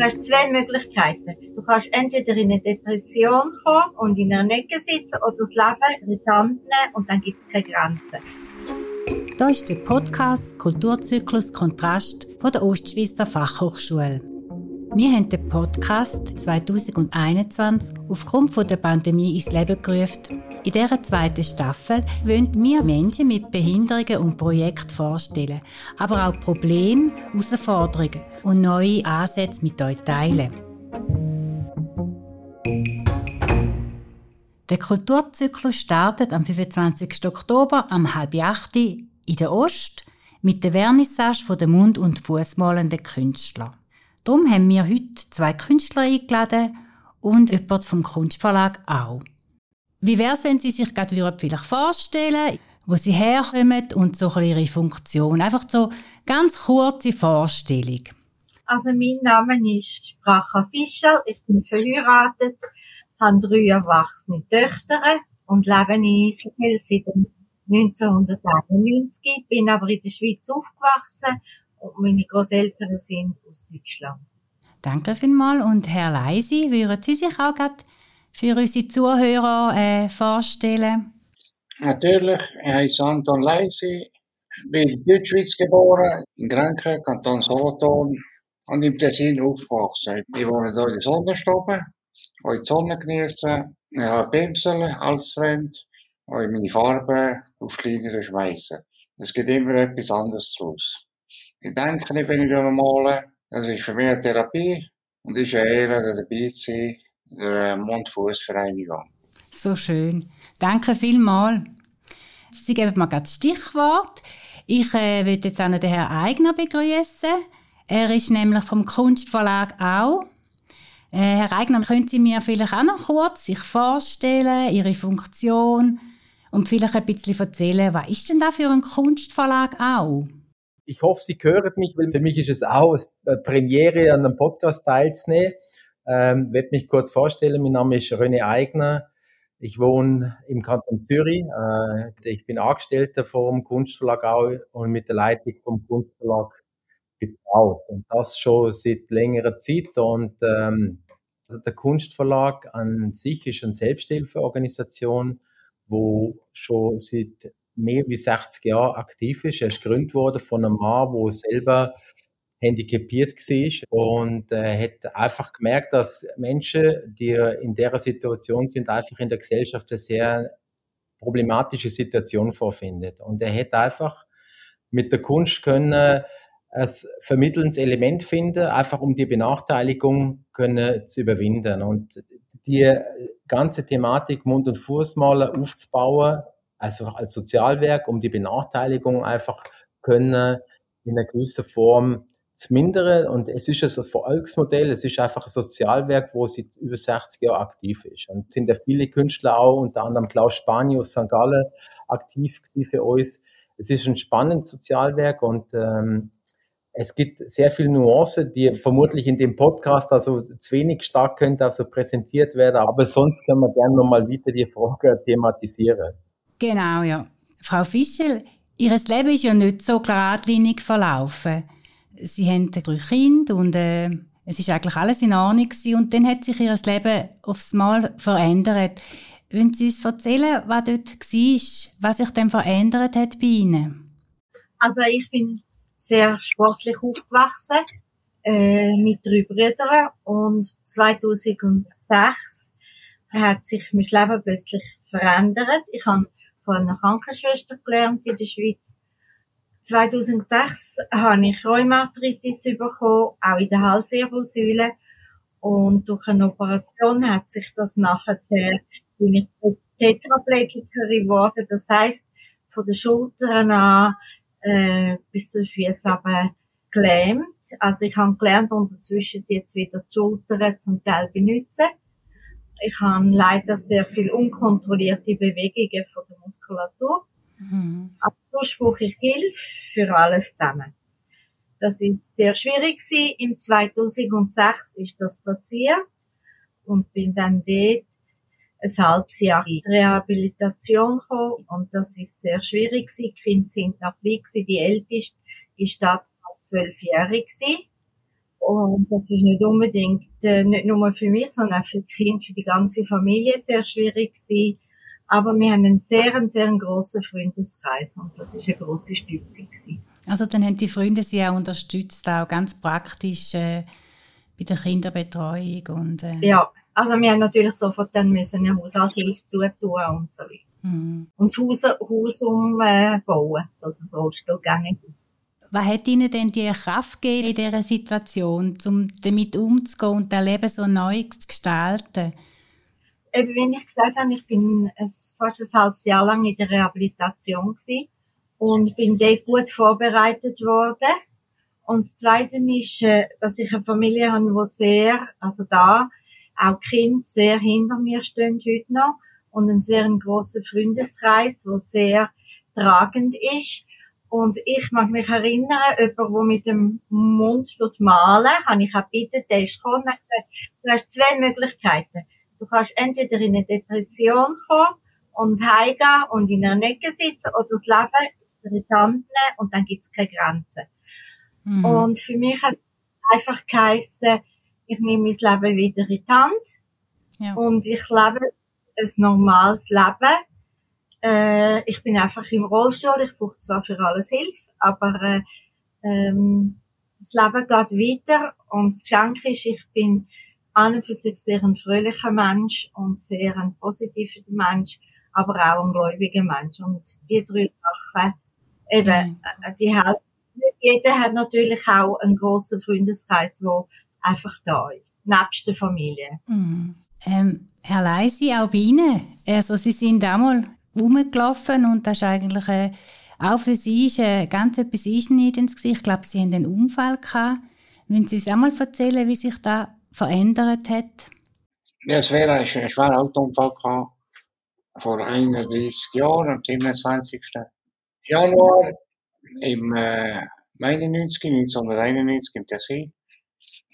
Du hast zwei Möglichkeiten. Du kannst entweder in eine Depression kommen und in einer Ecke sitzen oder das Leben in die Hand nehmen und dann gibt es keine Grenzen. Da ist der Podcast Kulturzyklus Kontrast von der Ostschweizer Fachhochschule. Wir haben den Podcast 2021 aufgrund der Pandemie ins Leben gerufen. In dieser zweiten Staffel wollen wir Menschen mit Behinderungen und Projekten vorstellen, aber auch Probleme, Herausforderungen und neue Ansätze mit euch teilen. Der Kulturzyklus startet am 25. Oktober am halb acht in der Ost mit der Vernissage der Mund- und Fußmalenden Künstler. Darum haben wir heute zwei Künstler eingeladen und jemand vom Kunstverlag auch. Wie wäre es, wenn Sie sich gerade vielleicht vorstellen wo Sie herkommen und so Ihre Funktion? Einfach so ganz kurze Vorstellung. Also mein Name ist Sprache Fischer, ich bin verheiratet, habe drei erwachsene Töchter und lebe in Israel seit 1991, bin aber in der Schweiz aufgewachsen und meine Großeltern sind aus Deutschland. Danke vielmals. Und Herr Leisi, würden Sie sich auch gerade für unsere Zuhörer äh, vorstellen? Natürlich, ich heiße Anton Leisi, bin in Deutschschweiz geboren, in Grenken, Kanton Solothurn und im Tessin aufgewachsen. Ich wohne hier in der Sonnenstube, auch die Sonne genießen, ich habe Pinsel als Freund, und meine Farben auf kleinere schmeißen. Es gibt immer etwas anderes daraus. Ich denke nicht, wenn ich malen. Das ist für mich eine Therapie und ist eine Ehre, dabei zu sein in der Mund-Fuß-Vereinigung. So schön. Danke vielmals. Sie geben mir gerade das Stichwort. Ich äh, würde jetzt auch den Herrn Eigner begrüßen. Er ist nämlich vom Kunstverlag auch. Äh, Herr Eigner, können Sie mir vielleicht auch noch kurz sich vorstellen, Ihre Funktion und vielleicht ein bisschen erzählen, was ist denn da für ein Kunstverlag auch? Ich hoffe, Sie hören mich, weil für mich ist es auch eine Premiere, an einem Podcast teilzunehmen. Ähm, werde mich kurz vorstellen. Mein Name ist René Eigner. Ich wohne im Kanton Zürich. Äh, ich bin Angestellter vom Kunstverlag auch und mit der Leitung vom Kunstverlag getraut. Und das schon seit längerer Zeit. Und ähm, also der Kunstverlag an sich ist eine Selbsthilfeorganisation, wo schon seit mehr wie 60 Jahren aktiv ist. Er ist gegründet worden von einem Mann, der selber handicapiert war und äh, hat einfach gemerkt, dass Menschen, die in der Situation sind, einfach in der Gesellschaft eine sehr problematische Situation vorfindet. Und er hätte einfach mit der Kunst können ein vermittelndes Element finden, einfach um die Benachteiligung können zu überwinden. Und die ganze Thematik Mund- und Fußmaler aufzubauen, also als Sozialwerk, um die Benachteiligung einfach können in einer gewissen Form zu mindern. Und es ist ein Erfolgsmodell, es ist einfach ein Sozialwerk, wo seit über 60 Jahren aktiv ist. Und es sind ja viele Künstler auch, unter anderem Klaus Spanier aus St. Gallen, aktiv für uns. Es ist ein spannendes Sozialwerk und ähm, es gibt sehr viele Nuancen, die vermutlich in dem Podcast also zu wenig stark könnte also präsentiert werden, aber sonst können wir gerne nochmal wieder die Frage thematisieren. Genau, ja. Frau Fischel, Ihr Leben ist ja nicht so geradlinig verlaufen. Sie haben drei Kinder und äh, es ist eigentlich alles in Ordnung gewesen. und dann hat sich Ihr Leben aufs Mal verändert. Wollen Sie uns erzählen, was dort war, was sich dann verändert hat bei Ihnen? Also ich bin sehr sportlich aufgewachsen äh, mit drei Brüdern und 2006 hat sich mein Leben plötzlich verändert. Ich habe von einer Krankenschwester gelernt in der Schweiz. 2006 habe ich Rheumatritis bekommen, auch in der Halswirbelsäule. Und durch eine Operation hat sich das nachher, bin ich Tetraplegikerin geworden. Das heisst, von den Schultern an, äh, bis zu den Füßen aber gelähmt. Also ich habe gelernt, unterzwischen jetzt wieder die Schultern zum Teil benutzen. Ich habe leider sehr viel unkontrollierte Bewegungen von der Muskulatur. Mhm. Aber sonst brauche ich Hilfe für alles zusammen. Das ist sehr schwierig gewesen. Im 2006 ist das passiert und bin dann dort ein halbes Jahr in Rehabilitation gekommen und das ist sehr schwierig gewesen. Die Kinder sind noch klein gewesen. Die älteste ist da zwölfjährig gewesen Und das ist nicht unbedingt, äh, nicht nur für mich, sondern auch für die Kinder, für die ganze Familie sehr schwierig gewesen. Aber wir haben einen sehr, sehr grossen Freundeskreis und das ist eine grosse Stütze gewesen. Also dann haben die Freunde Sie auch unterstützt, auch ganz praktisch äh, bei der Kinderbetreuung und äh Ja, also wir haben natürlich sofort dann müssen eine Haushaltshilfe zutun und so weiter. Mhm. Und das Haus, Haus umbauen, dass es Rollstuhl gegangen ist. Was hat Ihnen denn die Kraft gegeben in dieser Situation, um damit umzugehen und das Leben so neu zu gestalten? Eben, wie ich gesagt habe, ich bin fast ein halbes Jahr lang in der Rehabilitation gewesen und bin dort gut vorbereitet worden. Und das Zweite ist, äh, dass ich eine Familie habe, die sehr, also da, auch Kinder sehr hinter mir stehen heute noch und einen sehr grossen Freundeskreis, der sehr tragend ist. Und ich mag mich erinnern, jemand, der mit dem Mund malen, habe ich auch gebeten, der ist gekommen und gesagt, du hast zwei Möglichkeiten. Du kannst entweder in eine Depression kommen und heimgehen und in einer Ecke sitzen oder das Leben in die Hand nehmen und dann gibt's keine Grenzen. Mhm. Und für mich hat einfach geheissen, ich nehme mein Leben wieder in die Hand ja. und ich lebe ein normales Leben. Äh, ich bin einfach im Rollstuhl, ich brauche zwar für alles Hilfe, aber äh, ähm, das Leben geht weiter und das Geschenk ist, ich bin an und für sich sehr ein fröhlicher Mensch und sehr ein positiver Mensch, aber auch ein gläubiger Mensch. Und die drei Sachen, eben, mhm. die helfen. Jeder hat natürlich auch einen grossen Freundeskreis, der einfach da ist, nebst der Familie. Mhm. Ähm, Herr Leisi, auch bei Ihnen. Also Sie sind auch mal rumgelaufen und das ist eigentlich äh, auch für Sie ist, äh, ganz etwas einschneidendes gewesen. Ich glaube, Sie haben einen Unfall gehabt. Wollen Sie uns auch mal erzählen, wie sich das verändert hat? Es wäre ein schwerer Autounfall gehabt, vor 31 Jahren, am 27. Januar im äh, 91, 1991 im Tessin.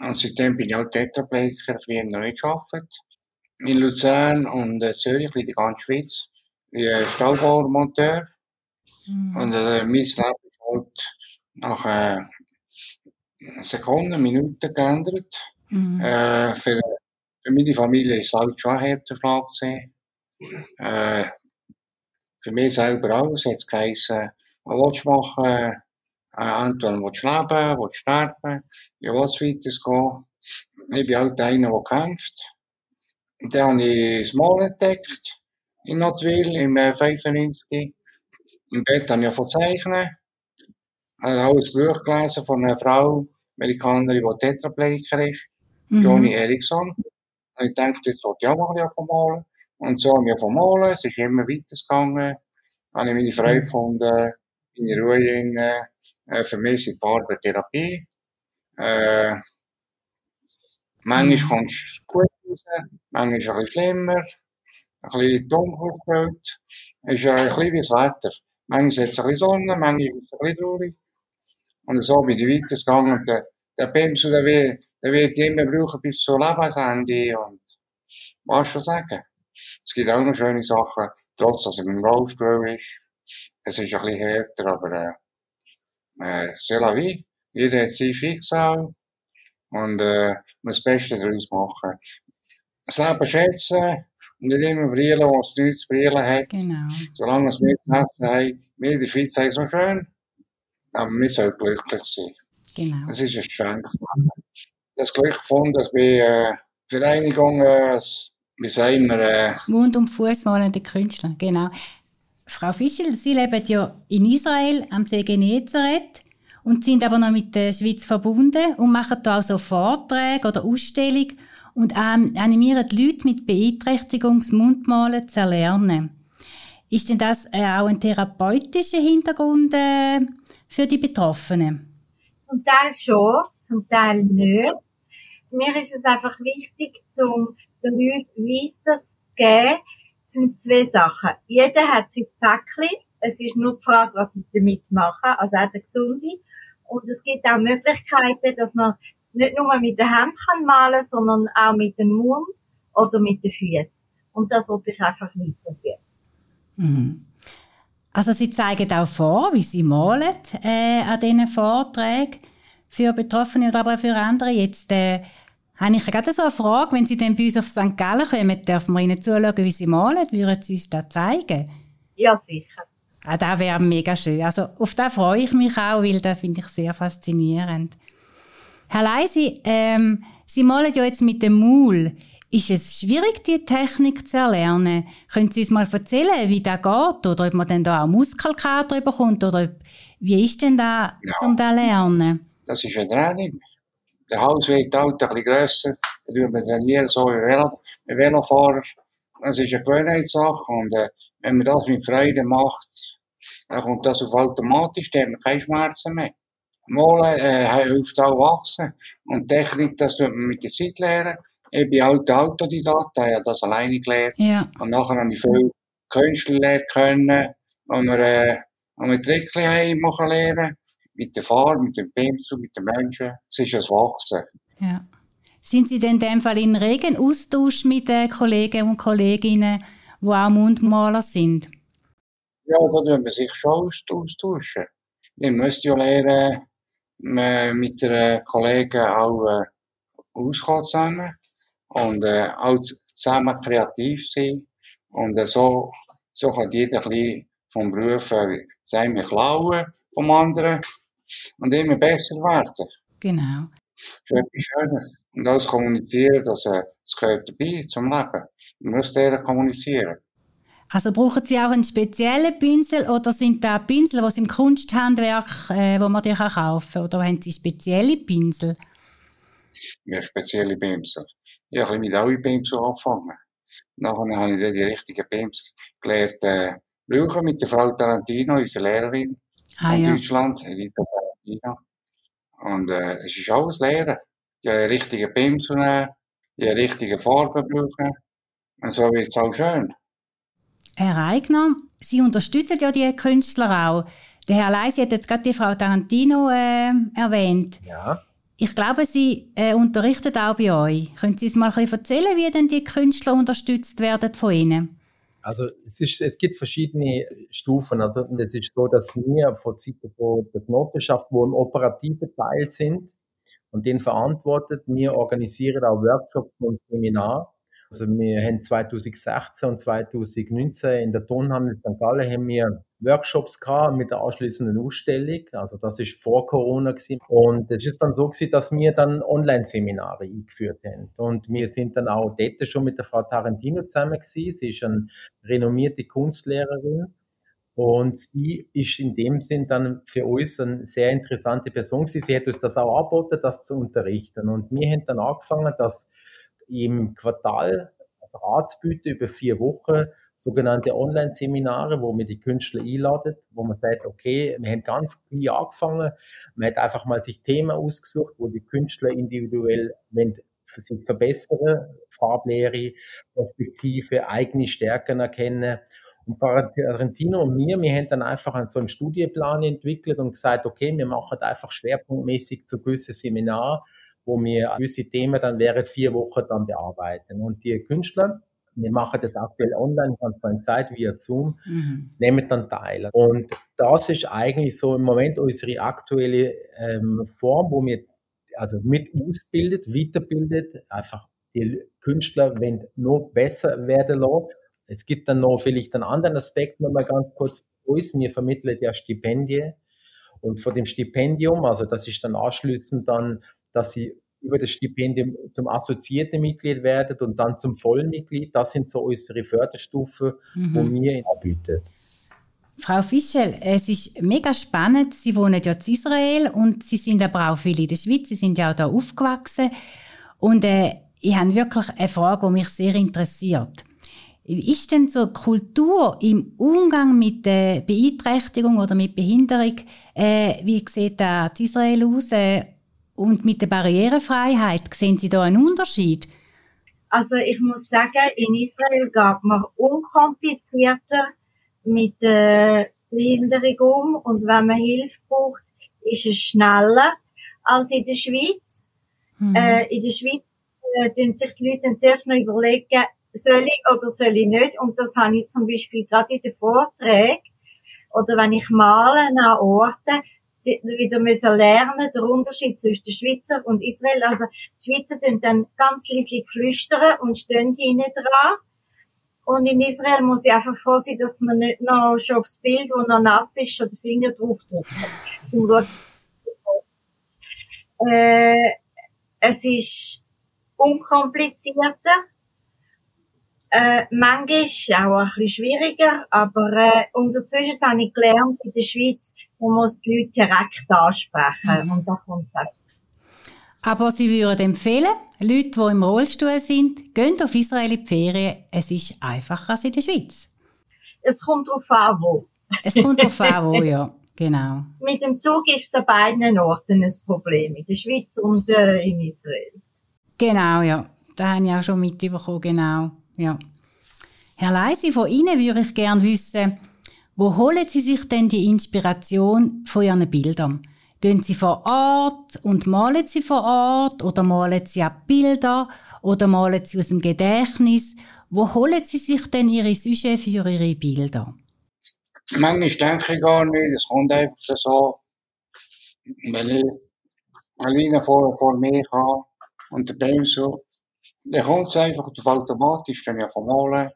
Und seitdem bin ich auch Tetraplegiker, früher noch nicht gearbeitet. In Luzern und äh, Zürich, in der ganzen Schweiz, wie Staubauermonteur. Mhm. Und äh, mein Leben ist halt nach äh, Sekunden, Minuten geändert. Mhm. Äh, für, für meine Familie ist es halt schon ein härter Schlag gewesen. Äh, für mich selber auch. Es hat geheißen, was willst du machen? Äh, entweder willst du leben, willst du sterben, wie willst du weitergehen? Ich bin halt einer, der kämpft. Und dann habe ich das Mal entdeckt, in Notwil, im 95. Äh, Im Bett habe ich von zeichnen. Ich habe auch ein Buch gelesen von einer Frau, Amerikanerin, die Tetraplegiker ist. Johnny Erickson. Und ich dachte, wollte ich auch mal bisschen malen. Und so haben wir malen, es ist immer weitergegangen. Habe ich meine Freude gefunden, meine Ruhe in, äh, für mich ist die Farbe Therapie. Äh, manchmal kommst du gut raus, manchmal ist es ein bisschen schlimmer, ein bisschen dunkel gefüllt. Es ist ein bisschen wie das Wetter. Manchmal hat es ein bisschen Sonne, manchmal ist es ein bisschen traurig. Und so bin ich weitergegangen. Und der Pinsel, der wird, der wird immer brauchen bis zum Lebensende. Und was schon sagen. Es gibt auch noch schöne Sachen, trotz dass er im Rollstuhl ist. Es ist ein bisschen härter, aber äh, c'est la vie. Jeder hat sein Schicksal und äh, muss das Beste daraus machen. Das Leben schätzen und nicht immer brillen, was nichts zu brillen hat. Genau. Solange wir es essen haben, wir in der Schweiz haben es so schön, aber wir sollen glücklich sein. Genau. Das ist ein Geschenk. Das Glück gefunden, dass wir äh, Vereinigung, äh, wie sagen wir, äh, Mund- und Fußmalende Künstler, genau. Frau Fischel, Sie leben ja in Israel am See Genezareth und sind aber noch mit der Schweiz verbunden und machen da auch so Vorträge oder Ausstellungen und ähm, animieren die Leute mit Beeinträchtigung das Mundmalen zu erlernen. Ist denn das äh, auch ein therapeutischer Hintergrund äh, für die Betroffenen? Zum Teil schon, zum Teil nicht. Mir ist es einfach wichtig, um den Leuten Wissen zu geben, sind zwei Sachen. Jeder hat sein Päckchen. Es ist nur die Frage, was wir damit machen, also auch der Gesunde. Und es gibt auch Möglichkeiten, dass man nicht nur mit der Hand kann sondern auch mit dem Mund oder mit den Füßen. Und das wollte ich einfach weitergeben. Mhm. Also Sie zeigen auch vor, wie Sie malen äh, an diesen Vorträgen. für Betroffene oder aber für andere. Jetzt äh, habe ich gerade so eine Frage, wenn Sie dann bei uns auf St. Gallen kommen, dürfen wir Ihnen zuschauen, wie Sie malen? Würden Sie uns das zeigen? Ja, sicher. Ah, das wäre mega schön. Also auf das freue ich mich auch, weil das finde ich sehr faszinierend. Herr Leisi, ähm, Sie malen ja jetzt mit dem Maul. Ist es schwierig, die Technik zu erlernen? Können Sie uns mal erzählen, wie das geht? Oder ob man dann da auch Muskelkater bekommt? Oder ob, wie ist denn das, ja. um das zu lernen? Das ist ein Training. Der Hals wird halt ein bisschen grösser. Dann tun wir trainieren, so wie Velo, Velofahrer. Das ist eine Gewohnheitssache. Und äh, wenn man das mit Freude macht, dann kommt das auf automatisch, dann hat man keine Schmerzen mehr. Malen äh, hilft auch wachsen. Und Technik, das tut man mit der Zeit lernen. Ich bin alter Autodidakt, habe das alleine gelernt. Ja. Und nachher habe ich viel Künstler lernen können, wo wir, äh, wo wir Trickchen haben machen lernen. Mit der Farbe, mit dem Pinsel, mit den Menschen. Es ist ein Wachsen. Ja. Sind Sie denn in dem Fall in regen Austausch mit den Kollegen und Kolleginnen, die auch Mundmaler sind? Ja, da tun wir sich schon austauschen. Wir müssen ja lernen, mit den Kollegen auch äh, auskommen zusammen und äh, auch zusammen kreativ sein. Und äh, so, so kann jeder ein bisschen vom Beruf äh, wir klauen vom anderen und immer besser werden. Genau. Das ist etwas Schönes. Und alles kommunizieren, das, äh, das gehört dabei zum Leben. Man muss deren kommunizieren. Also brauchen Sie auch einen speziellen Pinsel oder sind da Pinsel, die Sie im Kunsthandwerk, äh, wo man die kann kaufen kann? Oder haben Sie spezielle Pinsel? Ja, spezielle Pinsel. Ich habe mit allen Pinsel angefangen. Nachher habe ich dann die richtigen Pinsel gelernt, äh, brauchen mit der Frau Tarantino, unserer Lehrerin ah, in ja. Deutschland, Edita Tarantino. Und äh, es ist alles Lernen. Die richtigen Pinsel nehmen, die richtigen Farben brauchen. Und so wird es auch schön. Herr Eigner, Sie unterstützen ja die Künstler auch. Der Herr Leisi hat jetzt gerade die Frau Tarantino äh, erwähnt. Ja. Ich glaube, Sie äh, unterrichten auch bei euch. Können Sie uns mal ein bisschen erzählen, wie denn die Künstler unterstützt werden von Ihnen? Also es, ist, es gibt verschiedene Stufen. Also es ist so, dass wir von Seiten der Genossenschaft, wo im operativen Teil sind und den verantwortet, wir organisieren auch Workshops und Seminare also wir haben 2016 und 2019 in der Tonhandel St. Gallen haben wir Workshops gehabt mit der anschließenden Ausstellung. Also das ist vor Corona gewesen. Und es ist dann so gewesen, dass wir dann Online-Seminare eingeführt haben. Und wir sind dann auch dort schon mit der Frau Tarantino zusammen gewesen. Sie ist eine renommierte Kunstlehrerin. Und sie ist in dem Sinn dann für uns eine sehr interessante Person gewesen. Sie hat uns das auch angeboten, das zu unterrichten. Und wir haben dann angefangen, dass im Quartal Ratsbüte über vier Wochen sogenannte Online-Seminare, wo wir die Künstler einladen, wo man sagt, okay, wir haben ganz viel angefangen, man hat einfach mal sich Themen ausgesucht, wo die Künstler individuell sich verbessern, Farblehre, Perspektive, eigene Stärken erkennen. Und Tarantino und mir, wir haben dann einfach so einen Studienplan entwickelt und gesagt, okay, wir machen einfach schwerpunktmäßig zu gewissen Seminar wo wir gewisse Themen dann während vier Wochen dann bearbeiten. Und die Künstler, wir machen das aktuell online, ganz von Zeit via Zoom, mhm. nehmen dann teil. Und das ist eigentlich so im Moment unsere aktuelle ähm, Form, wo wir also mit ausbildet, weiterbildet, einfach die Künstler wenn noch besser werden lassen. Es gibt dann noch vielleicht einen anderen Aspekt nochmal ganz kurz. Wir vermitteln ja Stipendien. Und vor dem Stipendium, also das ist dann anschließend dann dass sie über das Stipendium zum assoziierten Mitglied werden und dann zum Vollmitglied. Das sind so unsere Förderstufen, mhm. die wir anbieten. Frau Fischel, es ist mega spannend. Sie wohnen ja in Israel und Sie sind aber auch viel in der Schweiz. Sie sind ja auch da aufgewachsen. Und äh, ich habe wirklich eine Frage, die mich sehr interessiert. Wie ist denn so Kultur im Umgang mit der Beeinträchtigung oder mit Behinderung? Äh, wie sieht da Israel aus? Äh, und mit der Barrierefreiheit, sehen Sie da einen Unterschied? Also ich muss sagen, in Israel geht man unkomplizierter mit der Behinderung um und wenn man Hilfe braucht, ist es schneller als in der Schweiz. Hm. Äh, in der Schweiz äh, tun sich die Leute zuerst noch überlegen, soll ich oder soll ich nicht? Und das habe ich zum Beispiel gerade in den Vorträgen oder wenn ich male an Orten, wieder müssen lernen, der Unterschied zwischen den Schweizer und Israel. Also, die Schweizer tun dann ganz leislich flüstern und stehen hinten dran. Und in Israel muss ich einfach froh sein, dass man nicht noch schon aufs Bild, wo noch nass ist, schon den Finger drauf drückt. äh, es ist unkomplizierter. Äh, manchmal ist auch ein bisschen schwieriger, aber äh, unterzwischen habe ich gelernt, in der Schweiz, man muss die Leute direkt ansprechen. Mhm. Und da kommt es aber Sie würden empfehlen, Leute, die im Rollstuhl sind, gehen auf Israel in die Ferien. Es ist einfacher als in der Schweiz. Es kommt darauf an, wo. Es kommt darauf an, wo, ja. Genau. Mit dem Zug ist es an beiden Orten ein Problem. In der Schweiz und äh, in Israel. Genau, ja. Da habe ich auch schon mitbekommen, genau. Ja. Herr Leisi, von Ihnen würde ich gerne wissen, wo holen Sie sich denn die Inspiration von Ihren Bildern? Tun Sie vor Ort und malen Sie vor Ort oder malen Sie auch Bilder oder malen Sie aus dem Gedächtnis? Wo holen Sie sich denn Ihre Sujets für Ihre Bilder? Manchmal denke ich gar nicht, es kommt einfach so, wenn ich alleine vor, vor mir habe und Baum so, kommt es einfach automatisch, dann ja von Malen,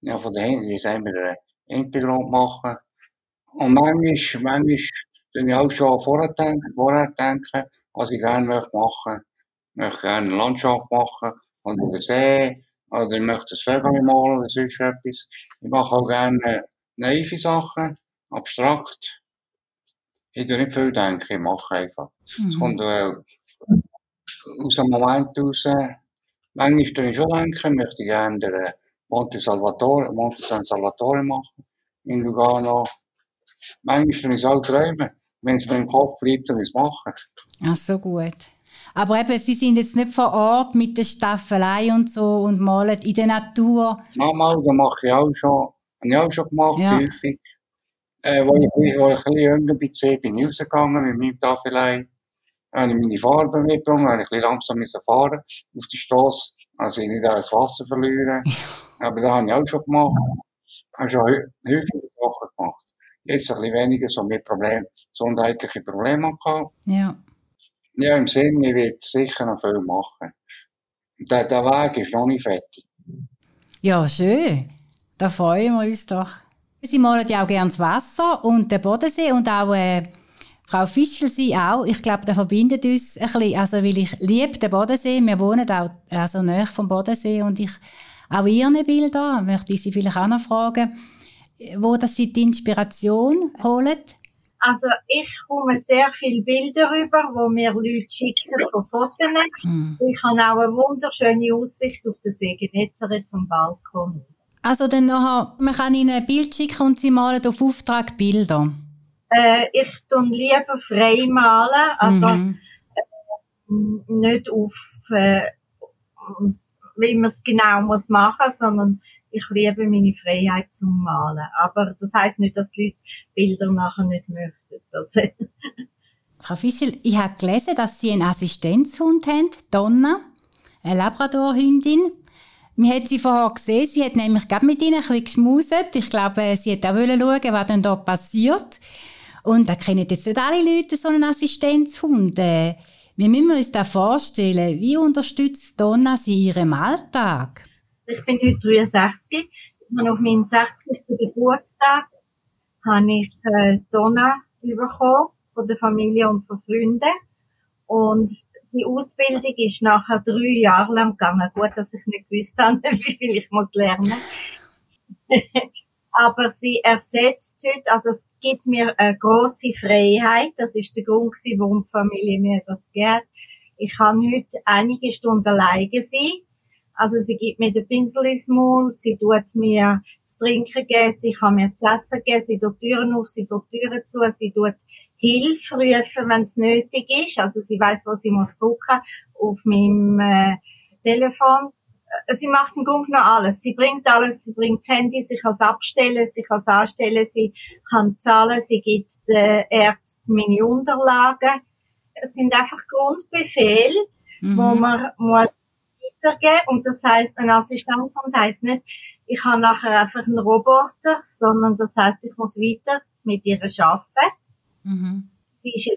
ja von der Hände, wie sagen wir, Hintergrund machen. Und manchmal, manchmal dann ich auch schon vorher denken, vorher denken, was ich gerne möchte machen. Ich möchte gerne eine Landschaft machen, oder den See, oder ich möchte das Vögel malen, oder sonst etwas. Ich mache auch gerne naive Sachen, abstrakt. Ich tue nicht viel denken, ich mache einfach. Es mhm. kommt äh, aus dem Moment raus. Manchmal tue ich schon denken, möchte ich gerne den Monte Salvatore, Monte San Salvatore machen, in Lugano. Manchmal tue ich es auch träumen wenn es mir im Kopf bleibt, dann es machen. Ach so, gut. Aber eben, Sie sind jetzt nicht vor Ort mit der Staffelei und so und malen in der Natur. Mal, das mache ich auch schon. Habe ich auch schon gemacht, ja. häufig. Äh, wo, ich, wo ich ein bisschen jünger war, bin ich rausgegangen mit meinem Staffelei. Habe ich meine Farbe mitgenommen, habe ich ein bisschen langsam fahren auf die Straße. Also ich nicht das Wasser verlieren. Aber das habe ich auch schon gemacht. Ich habe schon häufig Sachen gemacht. Jetzt ein bisschen weniger so mit Problemen gesundheitliche Probleme gehabt. Ja. Ja, im Sinne, ich werde sicher noch viel machen. Der, der Weg ist noch nicht fertig. Ja, schön. Da freuen wir uns doch. Sie malen ja auch gerne das Wasser und den Bodensee und auch äh, Frau Fischel, Sie auch. Ich glaube, das verbindet uns ein bisschen. Also, weil ich liebe den Bodensee. Wir wohnen auch also nahe vom Bodensee und ich auch Ihre Bilder, möchte ich Sie vielleicht auch noch fragen, wo das Sie die Inspiration holen? Also ich komme sehr viele Bilder rüber, wo mir Leute schicken von Fotos. Mhm. Ich habe auch eine wunderschöne Aussicht auf den See Genezareth vom Balkon. Also dann nachher, man kann Ihnen ein Bild schicken und Sie malen auf Auftrag Bilder? Äh, ich tue lieber frei malen, also mhm. äh, nicht auf äh, wie man es genau muss machen, sondern ich liebe meine Freiheit zum Malen. Aber das heißt nicht, dass die Leute Bilder nachher nicht möchten. Das Frau Fischel, ich habe gelesen, dass Sie einen Assistenzhund haben, Donna, eine Labradorhündin. Wir hat sie vorher gesehen, sie hat nämlich gerade mit ihnen ein bisschen geschmuset. Ich glaube, sie hat auch schauen, was denn da passiert. Und da kennen jetzt nicht alle Leute so einen Assistenzhund. Äh, wie müssen wir uns das vorstellen? Wie unterstützt Donna sie ihrem Alltag? Ich bin heute 63. Ich habe auf meinen 60. Geburtstag habe ich äh, Donna bekommen von der Familie und von Freunden. Und die Ausbildung ist nachher drei Jahre lang gegangen. Gut, dass ich nicht gewusst habe, wie viel ich muss lernen. Aber sie ersetzt heute, also es gibt mir eine große Freiheit. Das ist der Grund, warum die Familie mir das gibt. Ich kann heute einige Stunden alleine sein. Also sie gibt mir den Pinsel ins Maul, sie tut mir das Trinken geben, sie kann mir das Essen geben, sie tut Türen auf, sie tut Türen zu, sie tut Hilfe rufen, wenn es nötig ist. Also sie weiß, wo sie muss drücken auf meinem äh, Telefon. Äh, sie macht im Grunde noch alles. Sie bringt alles, sie bringt das Handy, sie kann es abstellen, sie kann es anstellen, sie kann zahlen, sie gibt den Ärzten meine Unterlagen. Es sind einfach Grundbefehle, mhm. wo man muss weitergeben und das heißt, ein Assistenzhund heißt nicht, ich habe nachher einfach einen Roboter, sondern das heißt, ich muss weiter mit ihr arbeiten. Mhm. sie ist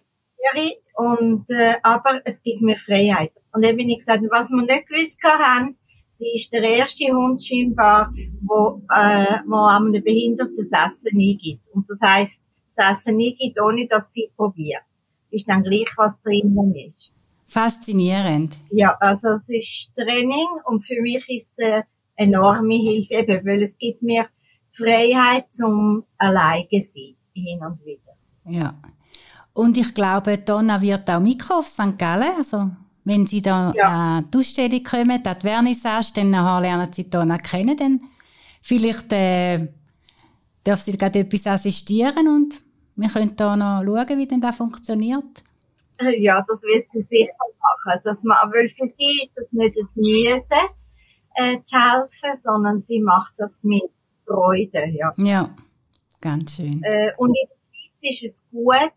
Lehrerin und, äh, aber es gibt mir Freiheit. Und dann bin ich gesagt, was wir nicht gewusst haben, sie ist der erste Hund scheinbar, wo, äh, wo einem Behinderten das Essen eingibt. Und das heisst, das Essen eingibt, ohne dass sie probiert. Ist dann gleich, was drinnen ist. Faszinierend. Ja, also es ist Training und für mich ist es eine enorme Hilfe, eben, weil es gibt mir Freiheit zum alleine sein, hin und wieder. Ja. Und ich glaube, Donna wird auch Mikro auf St. Gallen, also wenn Sie da ja. äh, die Ausstellung kommen, die Vernissage, dann nachher lernen Sie Donna kennen, dann vielleicht äh, darf sie gerade etwas assistieren und wir können da noch schauen, wie denn das funktioniert. Ja, das wird sie sicher machen. Also, dass man, weil für sie ist das nicht das Müssen, äh, zu helfen, sondern sie macht das mit Freude, ja. Ja, ganz schön. Äh, und in der Schweiz ist es gut,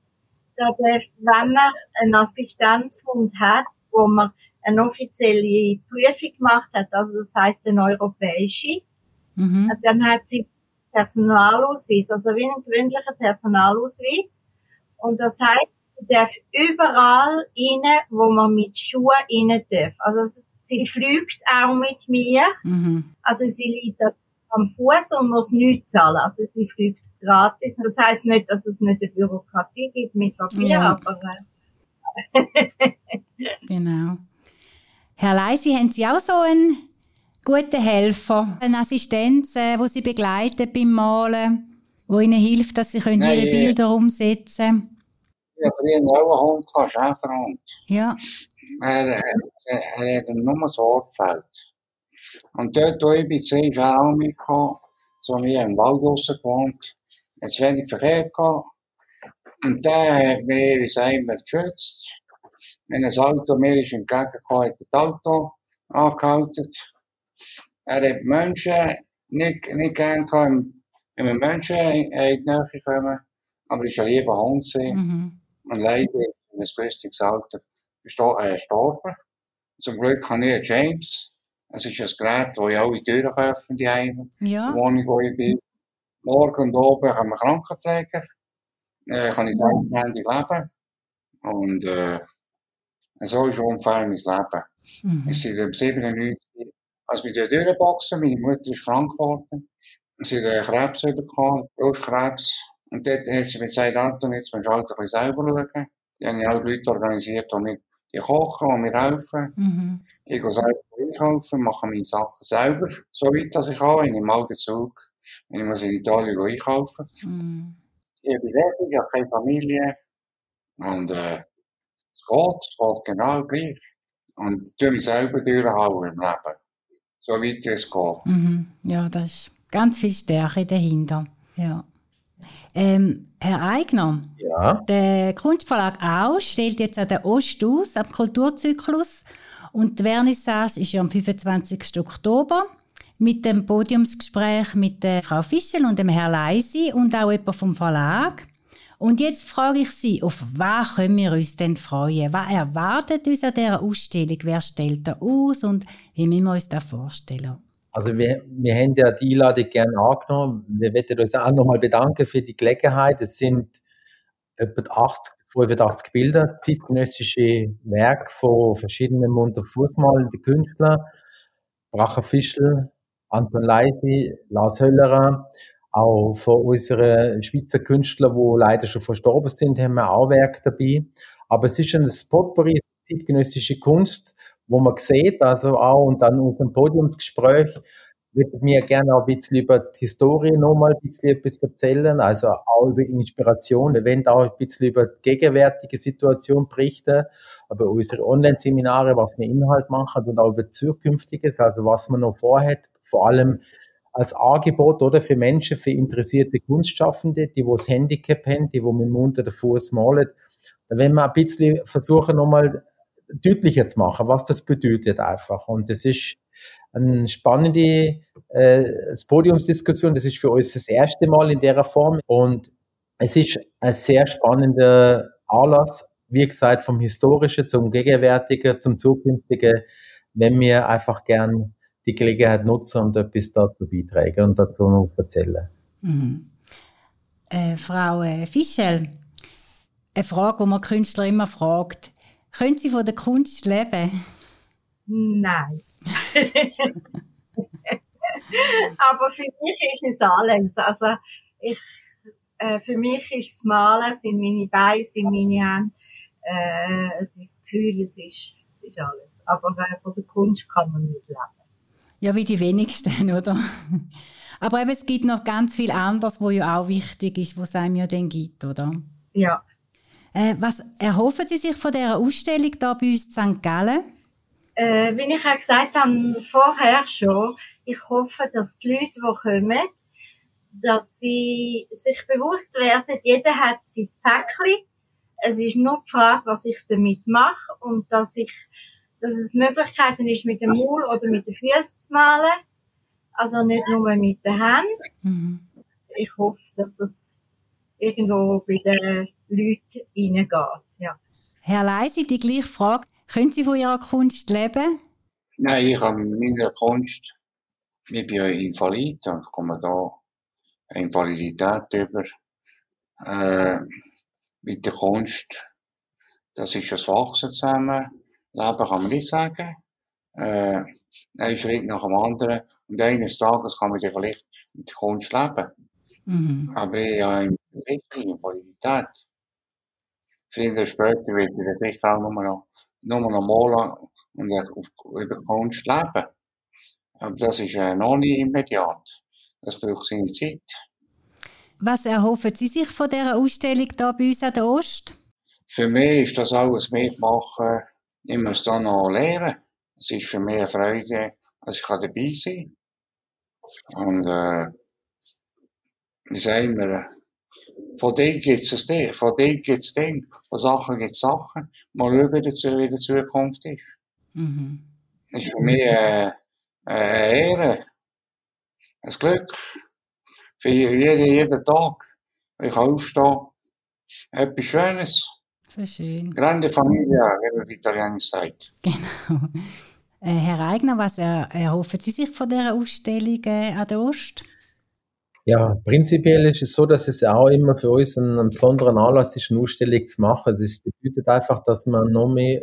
dass wenn man einen Assistenzhund hat, wo man eine offizielle Prüfung gemacht hat, also das heißt eine europäische, mhm. dann hat sie Personalausweis, also wie ein gewöhnlicher Personalausweis. Und das heißt, sie darf überall rein, wo man mit Schuhen rein darf. Also sie fliegt auch mit mir. Mhm. Also sie liegt am Fuß und muss nichts zahlen. Also sie fliegt gratis. Das heißt nicht, dass es nicht eine Bürokratie gibt mit Papier, ja. aber genau. Herr Leisi, haben Sie auch so einen guten Helfer, eine Assistenz, äh, wo Sie begleiten beim Malen, wo Ihnen hilft, dass Sie können Nein, Ihre Bilder umsetzen können? Ja, früher auch einen Hund gehabt, Schäferhund. Ja. Er, er, er hat nur ein Sorgfalt. Und dort, wo ich bin, ist er auch mitgekommen, so wie im Wald draussen gewohnt. Jetzt wenig Verkehr gehabt. Und der hat mich, wie sagen wir, geschützt. Wenn ein Auto mir ist entgegengekommen, hat das Auto angehalten. Er hat Menschen nicht, nicht gern gehabt, wenn Menschen in die Nähe kommen. Aber er ist ein lieber Hund Mhm. Und leider ist in einem günstiges Alter gestorben. Zum Glück habe ich einen James. Es ist ein Gerät, das ich alle Türen öffne, die Heime. Ja. Die Wohnung, wo ich bin. Morgen und oben haben wir Krankenpfleger. Äh, kann ich selbstständig leben. Und, äh, so ist ungefähr mein Leben. Mhm. Ich bin 97, als wir die durchboxen, meine Mutter ist krank geworden. Sie hat Krebs bekommen, Brustkrebs. Und dort hat sie mir gesagt, Anton, jetzt musst du halt ein bisschen selber schauen. Die haben auch Leute organisiert, die mir die kochen und mir helfen. Mhm. Ich gehe selber einkaufen, mache meine Sachen selber, so weit dass ich kann. Ich nehme mal Zug, wenn ich muss in Italien einkaufen mhm. Fertig, ich habe keine Familie. Und äh, es geht, es geht genau gleich. Und ich tue mich selber durchhauen im Leben. So weit es geht. Mhm. Ja, da ist ganz viel Stärke dahinter. Ja. Ähm, Herr Eigner, ja? der Kunstverlag auch stellt jetzt an der Ost aus, am Kulturzyklus. Und die Vernissage ist ja am 25. Oktober mit dem Podiumsgespräch mit der Frau Fischel und dem Herrn Leisi und auch jemand vom Verlag. Und jetzt frage ich Sie, auf was können wir uns denn freuen? Was erwartet uns an dieser Ausstellung? Wer stellt da aus und wie müssen wir uns das vorstellen? Also wir, wir haben ja die Einladung gerne angenommen. Wir möchten uns auch nochmal bedanken für die Gelegenheit. Es sind etwa 80 bis 85 Bilder, zeitgenössische Werke von verschiedenen Mund- und Fußmalenden Künstlern. Bracher Fischl, Anton Leisi, Lars Höllerer, auch von unseren Schweizer Künstlern, die leider schon verstorben sind, haben wir auch Werke dabei. Aber es ist ein Potpourri zeitgenössische Kunst, wo man sieht, also auch und dann unserem Podiumsgespräch würde mir gerne auch ein bisschen über die Historie nochmal ein bisschen etwas erzählen, also auch über Inspiration. Werden auch ein bisschen über die gegenwärtige Situation berichten, über unsere Online-Seminare, was wir Inhalt machen und auch über Zukünftiges, also was man noch vorhat, vor allem als Angebot oder für Menschen, für interessierte Kunstschaffende, die wo das Handicap haben, die wo mit dem Mund oder Fuß malen. Wenn wir ein bisschen versuchen nochmal deutlicher zu machen, was das bedeutet einfach. Und das ist eine spannende äh, Podiumsdiskussion. Das ist für uns das erste Mal in der Form. Und es ist ein sehr spannender Anlass, wie gesagt, vom Historischen zum Gegenwärtigen, zum Zukünftigen, wenn wir einfach gern die Gelegenheit nutzen und etwas dazu beitragen und dazu noch erzählen. Mhm. Äh, Frau äh, Fischel, eine Frage, die man Künstler immer fragt. Können Sie von der Kunst leben? Nein. Aber für mich ist es alles. Also ich, äh, für mich ist das Malen, sind meine Beine, sind meine Hände, äh, es ist das Gefühl, es ist, es ist alles. Aber äh, von der Kunst kann man nicht leben. Ja, wie die wenigsten, oder? Aber eben, es gibt noch ganz viel anderes, wo ja auch wichtig ist, was es einem ja dann gibt, oder? Ja. Äh, was erhoffen Sie sich von dieser Ausstellung hier bei uns in St. Gallen? Äh, wie ich auch gesagt habe, vorher schon, ich hoffe, dass die Leute, die kommen, dass sie sich bewusst werden, jeder hat sein Päckchen. Es ist nur die Frage, was ich damit mache und dass ich, dass es Möglichkeiten ist, mit dem Maul oder mit den Füßen zu malen. Also nicht nur mit den Händen. Mhm. Ich hoffe, dass das irgendwo bei den Leuten reingeht, ja. Herr Leisi, die gleiche Frage. Können Sie von Ihrer Kunst leben? Nein, ich habe mit meiner Kunst, ich bin ja Invalid und komme da Invalidität über. Äh, mit der Kunst, das ist ein Wachsen zusammen. Leben kann man nicht sagen. Äh, ein Schritt nach dem anderen. Und eines Tages kann man dann vielleicht mit der Kunst leben. Mhm. Aber ich habe eine Invalidität. Früher oder später wird ich sicher auch nur noch nur noch malen und über Kunst leben. Aber das ist äh, noch nicht immediat. Das braucht seine Zeit. Was erhoffen Sie sich von dieser Ausstellung hier bei uns an der Ost? Für mich ist das alles mitmachen. Ich muss da noch lernen. Es ist für mich eine Freude, dass ich dabei sein kann. Und, äh, wie sagen wir, von dem gibt es Ding, von dem gibt es Ding, von Sachen gibt es Sachen. Mal schauen, wie die Zukunft ist. Mhm. Das ist für mich äh, eine Ehre, ein Glück. Für jeden, jeden Tag. Ich kann aufstehen. Etwas Schönes. So schön. Grande Familia, wie man Italienisch sagt. Genau. Äh, Herr Eigner, was erhoffen Sie sich von dieser Ausstellung äh, an der Ost? Ja, prinzipiell ist es so, dass es auch immer für uns ein, ein besonderer Anlass ist, eine Ausstellung zu machen. Das bedeutet einfach, dass man noch mehr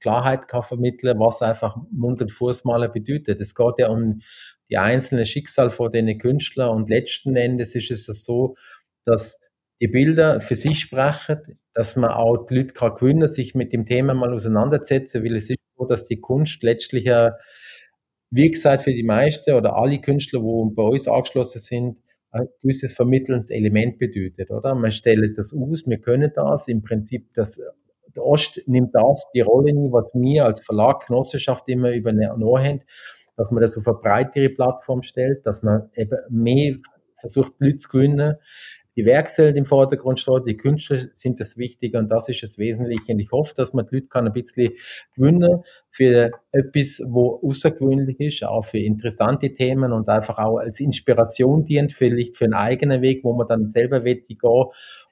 Klarheit kann vermitteln, was einfach Mund- und Fußmalen bedeutet. Es geht ja um die einzelnen Schicksal von den Künstlern und letzten Endes ist es so, dass die Bilder für sich sprechen, dass man auch die Leute kann gewinnen, sich mit dem Thema mal auseinandersetzen, weil es ist so, dass die Kunst letztlich ja wie gesagt, für die meisten oder alle Künstler, die bei uns angeschlossen sind, ein gewisses vermittelndes Element bedeutet, oder? Man stellt das aus, wir können das, im Prinzip das, der Ost nimmt das die Rolle nie, was wir als Verlag, Genossenschaft immer übernommen haben, dass man das auf eine breitere Plattform stellt, dass man eben mehr versucht, Leute zu gewinnen, die Werkseln im Vordergrund steht, die Künstler sind das Wichtige und das ist das Wesentliche. Und ich hoffe, dass man die Leute kann ein bisschen gewinnen für etwas, wo außergewöhnlich ist, auch für interessante Themen und einfach auch als Inspiration dient, vielleicht für einen eigenen Weg, wo man dann selber gehen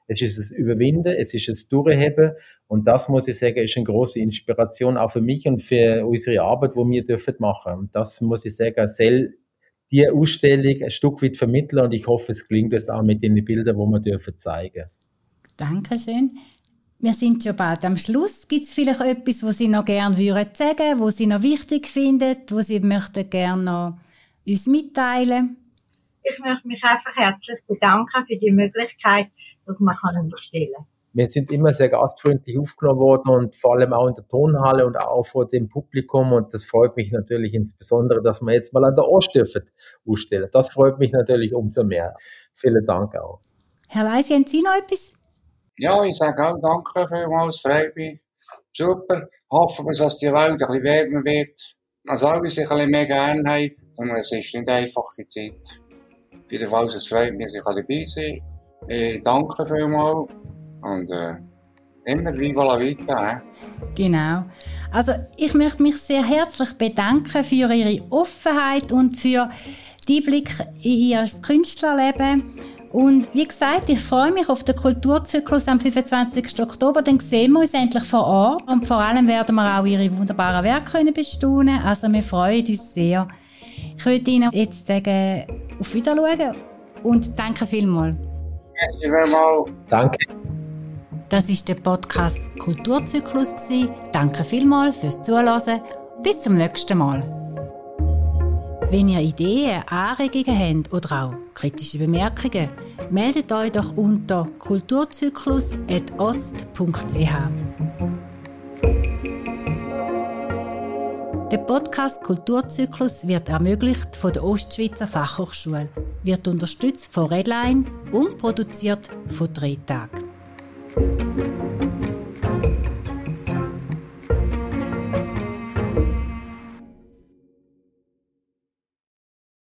es ist das Überwinden, es ist das Durchheben und das muss ich sagen, ist eine große Inspiration auch für mich und für unsere Arbeit, wo wir dürfen machen. Und das muss ich sagen, sehr die Ausstellung ein Stück weit vermitteln und ich hoffe, es klingt es auch mit den Bildern, die wir dürfen zeigen. Dankeschön. Wir sind schon bald am Schluss. Gibt es vielleicht etwas, was Sie noch gerne würden sagen, was Sie noch wichtig finden, was Sie möchten gerne noch uns mitteilen? Ich möchte mich einfach herzlich bedanken für die Möglichkeit, dass man kann wir sind immer sehr gastfreundlich aufgenommen worden und vor allem auch in der Tonhalle und auch vor dem Publikum. Und das freut mich natürlich insbesondere, dass wir jetzt mal an der Ost dürfen ausstellen. Das freut mich natürlich umso mehr. Vielen Dank auch. Herr Leisi, haben Sie noch etwas? Ja, ich sage auch danke vielmals, Freibi. Super. Hoffen wir, dass die Welt ein bisschen wärmer wird. Dass alle sich ein bisschen mehr gerne haben. Und es ist nicht einfache Zeit. Jedenfalls, es freut mich, dass ich dabei sein kann. Ich danke vielmals. Und äh, immer viva la vita. Genau. Also ich möchte mich sehr herzlich bedanken für Ihre Offenheit und für die Blick in Ihr Künstlerleben. Und wie gesagt, ich freue mich auf den Kulturzyklus am 25. Oktober. Dann sehen wir uns endlich vor Ort. Und vor allem werden wir auch Ihre wunderbaren Werke bestaunen. Also wir freuen uns sehr. Ich würde Ihnen jetzt sagen, auf Wiedersehen und danke vielmals. Merci vielmals. Danke. Das ist der Podcast Kulturzyklus. Danke vielmals fürs Zuhören. Bis zum nächsten Mal. Wenn ihr Ideen, Anregungen habt oder auch kritische Bemerkungen, meldet euch doch unter kulturzyklus.ost.ch. Der Podcast Kulturzyklus wird ermöglicht von der Ostschweizer Fachhochschule, wird unterstützt von Redline und produziert von drei Tagen.